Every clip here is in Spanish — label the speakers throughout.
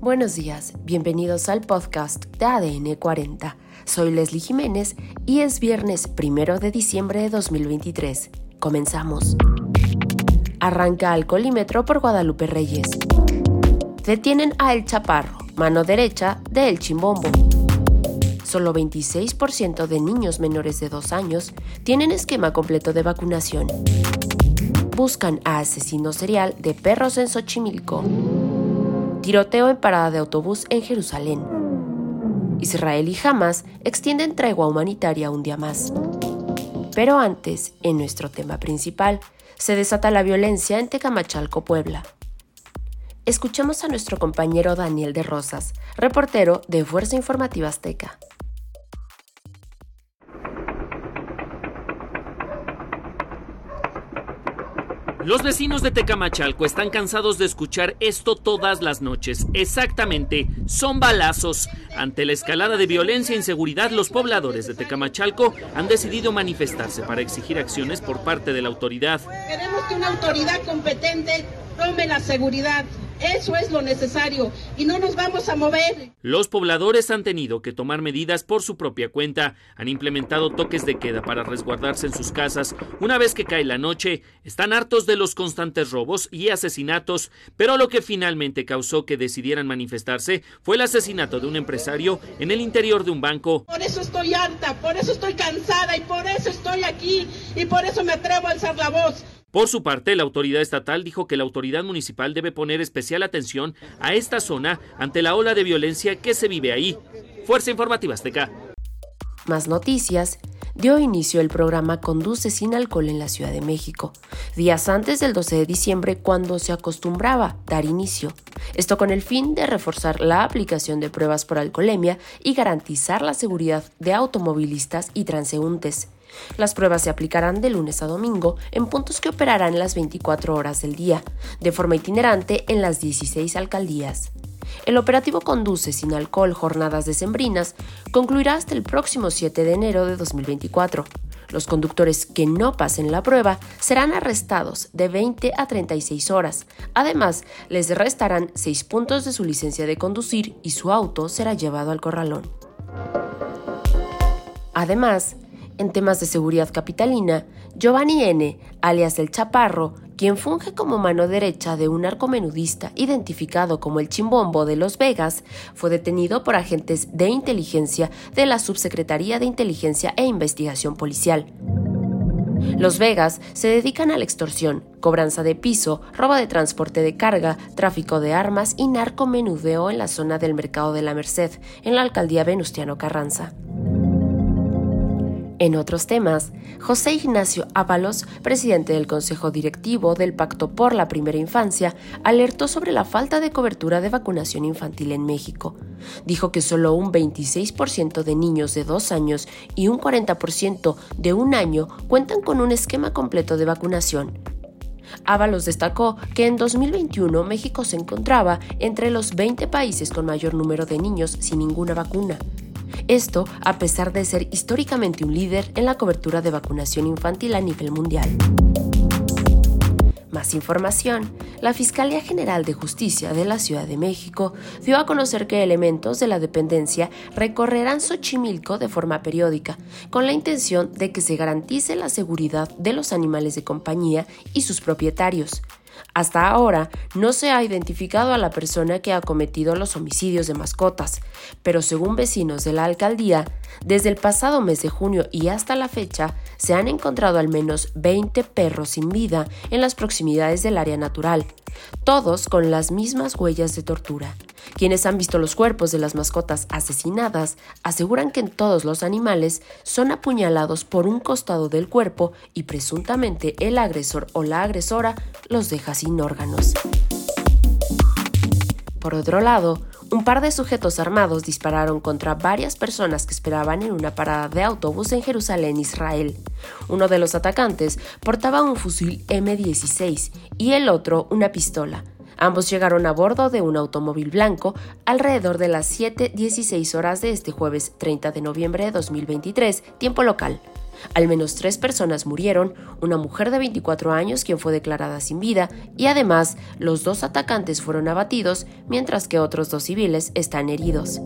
Speaker 1: Buenos días, bienvenidos al podcast de ADN 40. Soy Leslie Jiménez y es viernes primero de diciembre de 2023. Comenzamos. Arranca al colímetro por Guadalupe Reyes. Detienen a El Chaparro, mano derecha de El Chimbombo. Solo 26% de niños menores de 2 años tienen esquema completo de vacunación. Buscan a asesino serial de perros en Xochimilco. Tiroteo en parada de autobús en Jerusalén. Israel y Hamas extienden tregua humanitaria un día más. Pero antes, en nuestro tema principal, se desata la violencia en Tecamachalco, Puebla. Escuchemos a nuestro compañero Daniel de Rosas, reportero de Fuerza Informativa Azteca.
Speaker 2: Los vecinos de Tecamachalco están cansados de escuchar esto todas las noches. Exactamente, son balazos. Ante la escalada de violencia e inseguridad, los pobladores de Tecamachalco han decidido manifestarse para exigir acciones por parte de la autoridad.
Speaker 3: Queremos que una autoridad competente tome la seguridad eso es lo necesario y no nos vamos a mover.
Speaker 2: Los pobladores han tenido que tomar medidas por su propia cuenta. Han implementado toques de queda para resguardarse en sus casas. Una vez que cae la noche, están hartos de los constantes robos y asesinatos, pero lo que finalmente causó que decidieran manifestarse fue el asesinato de un empresario en el interior de un banco.
Speaker 3: Por eso estoy harta, por eso estoy cansada y por eso estoy aquí y por eso me atrevo a alzar la voz.
Speaker 2: Por su parte, la autoridad estatal dijo que la autoridad municipal debe poner especial atención a esta zona ante la ola de violencia que se vive ahí. Fuerza Informativa Azteca.
Speaker 1: Más noticias. Dio inicio el programa Conduce sin alcohol en la Ciudad de México, días antes del 12 de diciembre cuando se acostumbraba dar inicio. Esto con el fin de reforzar la aplicación de pruebas por alcoholemia y garantizar la seguridad de automovilistas y transeúntes. Las pruebas se aplicarán de lunes a domingo en puntos que operarán las 24 horas del día, de forma itinerante en las 16 alcaldías. El operativo Conduce sin alcohol jornadas decembrinas concluirá hasta el próximo 7 de enero de 2024. Los conductores que no pasen la prueba serán arrestados de 20 a 36 horas. Además, les restarán 6 puntos de su licencia de conducir y su auto será llevado al corralón. Además, en temas de seguridad capitalina, Giovanni N., alias el Chaparro, quien funge como mano derecha de un arcomenudista identificado como el Chimbombo de Los Vegas, fue detenido por agentes de inteligencia de la Subsecretaría de Inteligencia e Investigación Policial. Los Vegas se dedican a la extorsión, cobranza de piso, robo de transporte de carga, tráfico de armas y narcomenudeo en la zona del Mercado de la Merced, en la alcaldía Venustiano Carranza. En otros temas, José Ignacio Ábalos, presidente del Consejo Directivo del Pacto por la Primera Infancia, alertó sobre la falta de cobertura de vacunación infantil en México. Dijo que solo un 26% de niños de dos años y un 40% de un año cuentan con un esquema completo de vacunación. Ábalos destacó que en 2021 México se encontraba entre los 20 países con mayor número de niños sin ninguna vacuna. Esto a pesar de ser históricamente un líder en la cobertura de vacunación infantil a nivel mundial. Más información. La Fiscalía General de Justicia de la Ciudad de México dio a conocer que elementos de la dependencia recorrerán Xochimilco de forma periódica, con la intención de que se garantice la seguridad de los animales de compañía y sus propietarios. Hasta ahora no se ha identificado a la persona que ha cometido los homicidios de mascotas, pero según vecinos de la alcaldía, desde el pasado mes de junio y hasta la fecha se han encontrado al menos 20 perros sin vida en las proximidades del área natural, todos con las mismas huellas de tortura. Quienes han visto los cuerpos de las mascotas asesinadas aseguran que en todos los animales son apuñalados por un costado del cuerpo y presuntamente el agresor o la agresora los deja sin órganos. Por otro lado, un par de sujetos armados dispararon contra varias personas que esperaban en una parada de autobús en Jerusalén, Israel. Uno de los atacantes portaba un fusil M16 y el otro una pistola. Ambos llegaron a bordo de un automóvil blanco alrededor de las 7.16 horas de este jueves 30 de noviembre de 2023, tiempo local. Al menos tres personas murieron, una mujer de 24 años quien fue declarada sin vida y además los dos atacantes fueron abatidos mientras que otros dos civiles están heridos.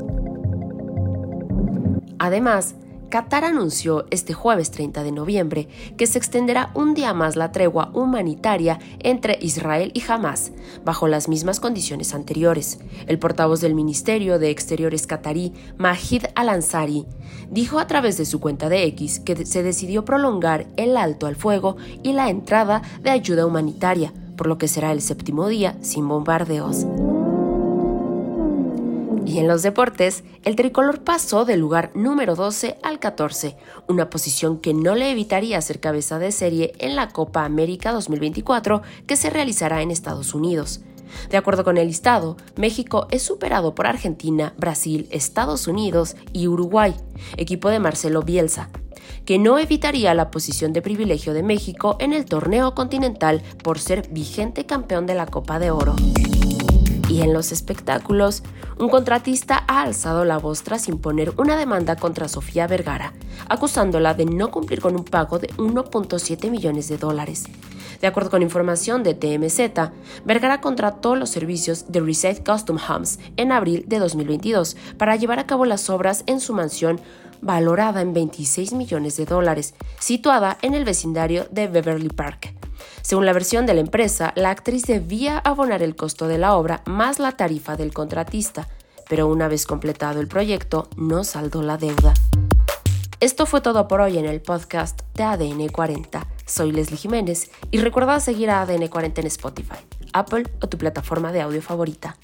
Speaker 1: Además, Qatar anunció este jueves 30 de noviembre que se extenderá un día más la tregua humanitaria entre Israel y Hamas, bajo las mismas condiciones anteriores. El portavoz del Ministerio de Exteriores qatarí, Mahid Al-Ansari, dijo a través de su cuenta de X que se decidió prolongar el alto al fuego y la entrada de ayuda humanitaria, por lo que será el séptimo día sin bombardeos. Y en los deportes, el tricolor pasó del lugar número 12 al 14, una posición que no le evitaría ser cabeza de serie en la Copa América 2024 que se realizará en Estados Unidos. De acuerdo con el listado, México es superado por Argentina, Brasil, Estados Unidos y Uruguay, equipo de Marcelo Bielsa, que no evitaría la posición de privilegio de México en el torneo continental por ser vigente campeón de la Copa de Oro. Y en los espectáculos, un contratista ha alzado la voz tras imponer una demanda contra Sofía Vergara, acusándola de no cumplir con un pago de 1.7 millones de dólares. De acuerdo con información de TMZ, Vergara contrató los servicios de Reset Custom Homes en abril de 2022 para llevar a cabo las obras en su mansión valorada en 26 millones de dólares, situada en el vecindario de Beverly Park. Según la versión de la empresa, la actriz debía abonar el costo de la obra más la tarifa del contratista, pero una vez completado el proyecto no saldó la deuda. Esto fue todo por hoy en el podcast de ADN 40. Soy Leslie Jiménez y recuerda seguir a ADN 40 en Spotify, Apple o tu plataforma de audio favorita.